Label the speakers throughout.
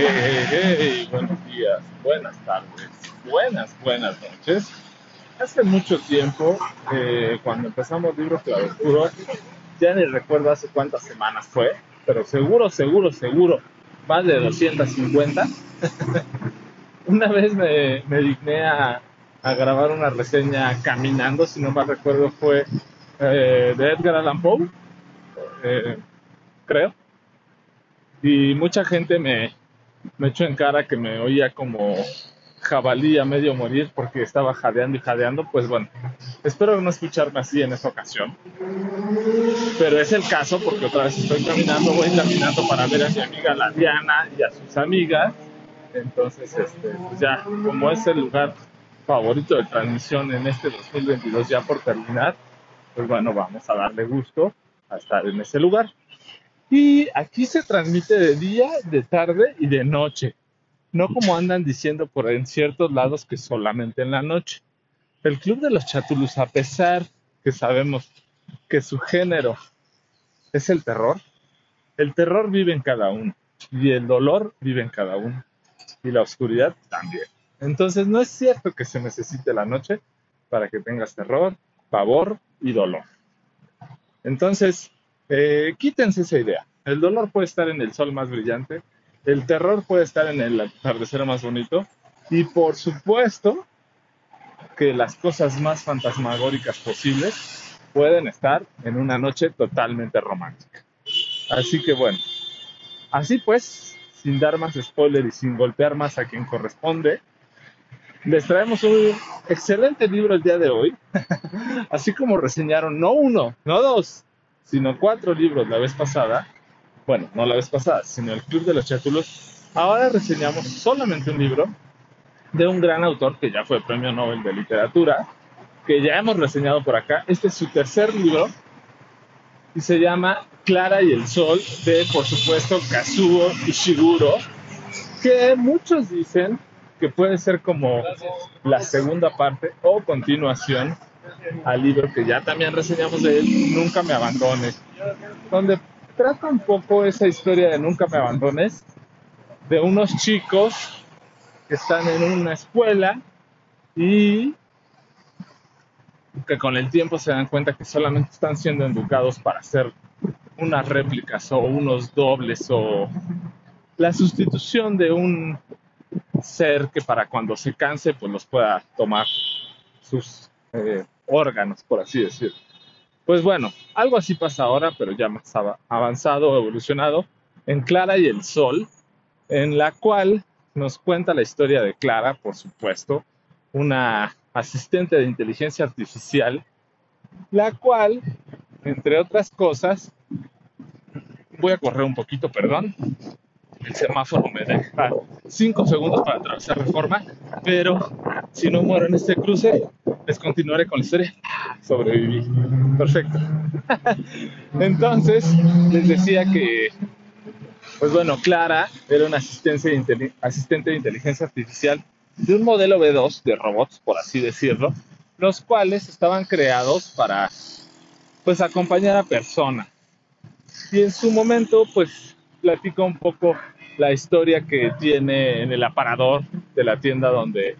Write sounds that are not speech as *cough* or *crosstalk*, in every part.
Speaker 1: Hey, hey, buenos días, buenas tardes, buenas, buenas noches. Hace mucho tiempo, eh, cuando empezamos Libros Claroscuros, ya ni recuerdo hace cuántas semanas fue, pero seguro, seguro, seguro, más de 250. *laughs* una vez me, me digné a, a, grabar una reseña caminando, si no mal recuerdo fue eh, de Edgar Allan Poe, eh, creo. Y mucha gente me, me echó en cara que me oía como jabalí a medio morir porque estaba jadeando y jadeando, pues bueno, espero no escucharme así en esta ocasión. Pero es el caso porque otra vez estoy caminando, voy caminando para ver a mi amiga la Diana y a sus amigas. Entonces, este, pues ya, como es el lugar favorito de transmisión en este 2022 ya por terminar, pues bueno, vamos a darle gusto a estar en ese lugar. Y aquí se transmite de día, de tarde y de noche. No como andan diciendo por en ciertos lados que solamente en la noche. El Club de los Chatulus, a pesar que sabemos que su género es el terror, el terror vive en cada uno y el dolor vive en cada uno y la oscuridad también. Entonces no es cierto que se necesite la noche para que tengas terror, pavor y dolor. Entonces, eh, quítense esa idea. El dolor puede estar en el sol más brillante, el terror puede estar en el atardecer más bonito y por supuesto que las cosas más fantasmagóricas posibles pueden estar en una noche totalmente romántica. Así que bueno, así pues, sin dar más spoiler y sin golpear más a quien corresponde, les traemos un excelente libro el día de hoy, *laughs* así como reseñaron no uno, no dos, sino cuatro libros la vez pasada bueno, no la vez pasada, sino el Club de los Chátulos, ahora reseñamos solamente un libro de un gran autor que ya fue premio Nobel de Literatura, que ya hemos reseñado por acá. Este es su tercer libro y se llama Clara y el Sol, de por supuesto Kazuo Ishiguro, que muchos dicen que puede ser como la segunda parte o continuación al libro que ya también reseñamos de él, Nunca me abandones, donde trata un poco esa historia de Nunca me abandones, de unos chicos que están en una escuela y que con el tiempo se dan cuenta que solamente están siendo educados para hacer unas réplicas o unos dobles o la sustitución de un ser que para cuando se canse pues los pueda tomar sus eh, órganos, por así decirlo. Pues bueno, algo así pasa ahora, pero ya más avanzado, evolucionado, en Clara y el Sol, en la cual nos cuenta la historia de Clara, por supuesto, una asistente de inteligencia artificial, la cual, entre otras cosas, voy a correr un poquito, perdón, el semáforo me deja cinco segundos para atravesar reforma, pero si no muero en este cruce, les continuaré con la historia. Sobreviví. Perfecto. *laughs* Entonces, les decía que, pues bueno, Clara era una asistente de, asistente de inteligencia artificial de un modelo B2 de robots, por así decirlo, los cuales estaban creados para, pues, acompañar a personas. Y en su momento, pues, platico un poco la historia que tiene en el aparador de la tienda donde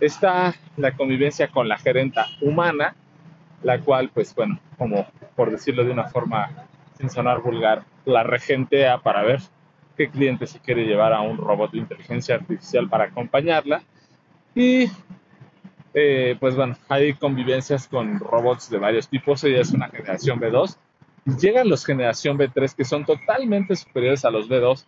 Speaker 1: está la convivencia con la gerenta humana, la cual, pues bueno, como por decirlo de una forma sin sonar vulgar, la regentea para ver qué cliente se quiere llevar a un robot de inteligencia artificial para acompañarla. Y eh, pues bueno, hay convivencias con robots de varios tipos, ella es una generación B2. Y llegan los generación B3 que son totalmente superiores a los B2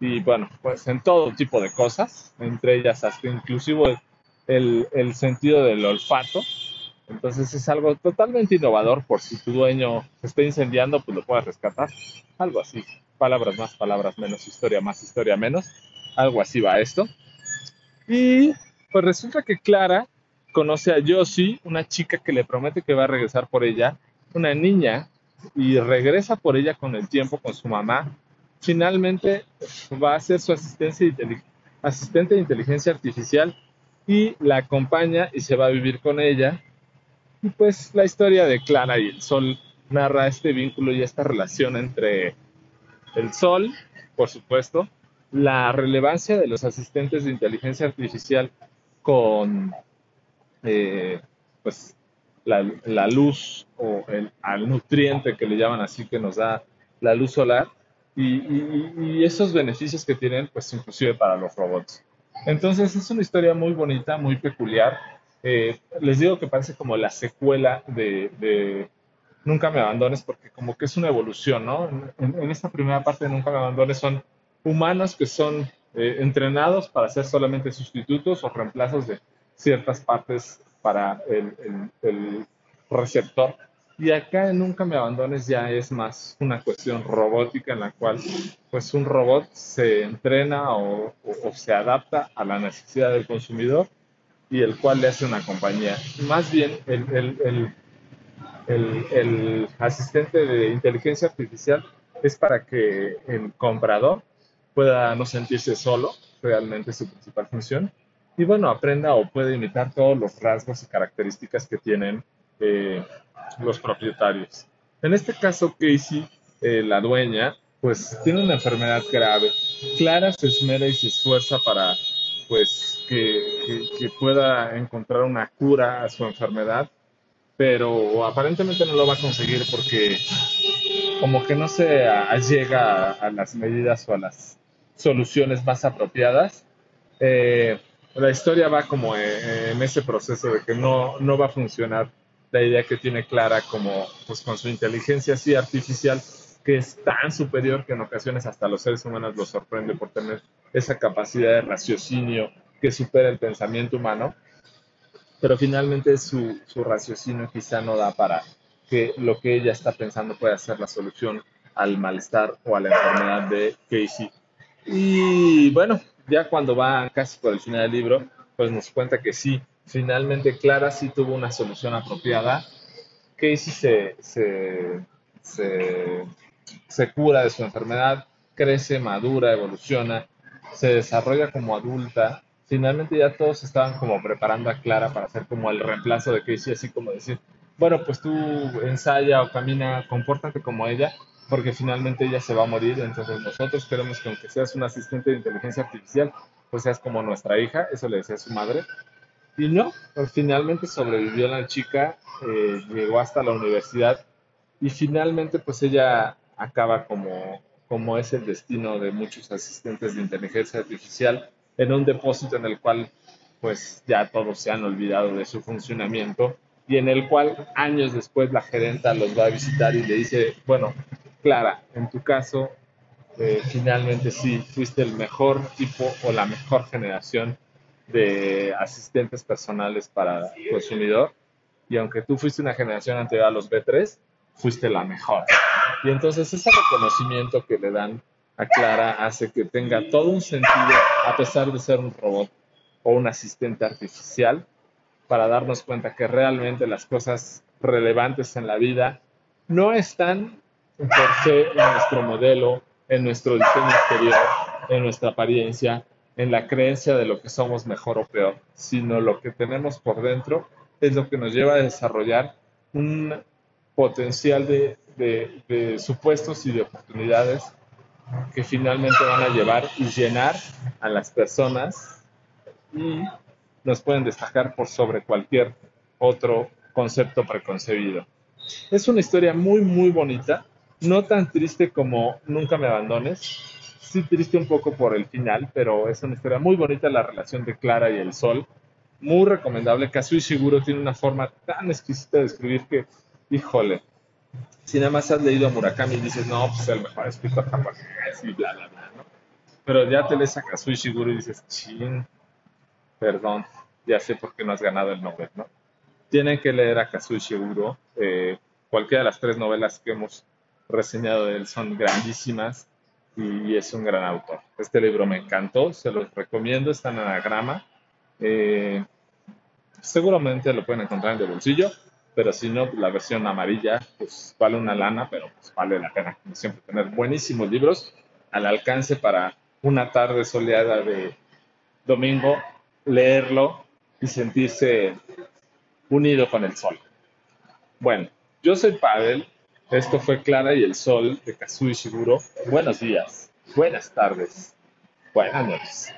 Speaker 1: y bueno, pues en todo tipo de cosas, entre ellas hasta inclusive el, sentido del olfato. Entonces es algo totalmente innovador por si tu dueño se está incendiando, pues lo puedes rescatar. Algo así. Palabras más, palabras menos, historia más, historia menos. Algo así va esto. Y pues resulta que Clara conoce a Josie, una chica que le promete que va a regresar por ella, una niña, y regresa por ella con el tiempo con su mamá finalmente va a ser su asistente de inteligencia artificial y la acompaña y se va a vivir con ella. Y pues la historia de Clara y el Sol narra este vínculo y esta relación entre el Sol, por supuesto, la relevancia de los asistentes de inteligencia artificial con eh, pues la, la, luz o el, al nutriente que le llaman así que nos da la luz solar y, y, y, esos beneficios que tienen pues inclusive para los robots. Entonces es una historia muy bonita, muy peculiar. Eh, les digo que parece como la secuela de, Nunca me abandones porque como que es una evolución, ¿no? En, esta primera parte de Nunca me abandones son humanos que son eh, entrenados para ser solamente sustitutos o reemplazos de ciertas partes para el, receptor. Y acá en Nunca me abandones ya es más una cuestión robótica en la cual pues un robot se entrena o, o, se adapta a la necesidad del consumidor y el cual le hace una compañía. Más bien el, el, el, el asistente de inteligencia artificial es para que el comprador pueda no sentirse solo, realmente su principal función, y bueno, aprenda o puede imitar todos los rasgos y características que tienen eh, los propietarios. En este caso, Casey, eh, la dueña, pues tiene una enfermedad grave. Clara se esmera y se esfuerza para pues que, que, que pueda encontrar una cura a su enfermedad, pero aparentemente no lo va a conseguir porque como que no se llega a, a las medidas o a las soluciones más apropiadas. Eh, la historia va como en ese proceso de que no, no va a funcionar la idea que tiene Clara como pues con su inteligencia así artificial que es tan superior que en ocasiones hasta los seres humanos los sorprende por tener esa capacidad de raciocinio que supera el pensamiento humano, pero finalmente su, su raciocinio quizá no da para que lo que ella está pensando pueda ser la solución al malestar o a la enfermedad de Casey. Y bueno, ya cuando va casi por el final del libro, pues nos cuenta que sí, finalmente Clara sí tuvo una solución apropiada. Casey se, se, se, cura de su enfermedad, crece, madura, evoluciona, se desarrolla como adulta. Finalmente ya todos estaban como preparando a Clara para hacer como el reemplazo de Casey, así como decir, bueno, pues tú ensaya o camina, compórtate como ella, porque finalmente ella se va a morir, entonces nosotros queremos que aunque seas un asistente de inteligencia artificial, pues seas como nuestra hija, eso le decía su madre. Y no, pues finalmente sobrevivió la chica, eh, llegó hasta la universidad y finalmente pues ella acaba como, como es el destino de muchos asistentes de inteligencia artificial en un depósito en el cual pues ya todos se han olvidado de su funcionamiento y en el cual años después la gerenta los va a visitar y le dice, bueno, Clara, en tu caso, eh, finalmente sí, fuiste el mejor tipo o la mejor generación de asistentes personales para consumidor. Y aunque tú fuiste una generación anterior a los B3, fuiste la mejor. Y entonces ese reconocimiento que le dan a Clara hace que tenga todo un sentido, a pesar de ser un robot o un asistente artificial, para darnos cuenta que realmente las cosas relevantes en la vida no están por ser en nuestro modelo, en nuestro diseño exterior, en nuestra apariencia, en la creencia de lo que somos mejor o peor, sino lo que tenemos por dentro es lo que nos lleva a desarrollar un potencial de, de, de supuestos y de oportunidades que finalmente van a llevar y llenar a las personas y nos pueden destacar por sobre cualquier otro concepto preconcebido. Es una historia muy, muy bonita no tan triste como Nunca me abandones. Sí triste un poco por el final, pero es una historia muy bonita la relación de Clara y el sol. Muy recomendable. Kazui Shiguro tiene una forma tan exquisita de escribir que, híjole, si nada más has leído a Murakami y dices, no, pues es el mejor escritor japonés y bla, bla, bla, ¿no? Pero ya te lees a Kazui Shiguro y dices, chin, perdón, ya sé por qué no has ganado el Nobel, ¿no? Tienen que leer a Kazui Shiguro. Eh, cualquiera de las tres novelas que hemos reseñado de él son grandísimas y es un gran autor. Este libro me encantó, se los recomiendo, está en anagrama. Eh, seguramente lo pueden encontrar en el bolsillo, pero si no, la versión amarilla pues vale una lana, pero pues vale la pena, como siempre, tener buenísimos libros al alcance para una tarde soleada de domingo, leerlo y sentirse unido con el sol. Bueno, yo soy Pavel, esto fue Clara y el Sol de Kazui Shiguro. Buenos días, buenas tardes Buenas noches.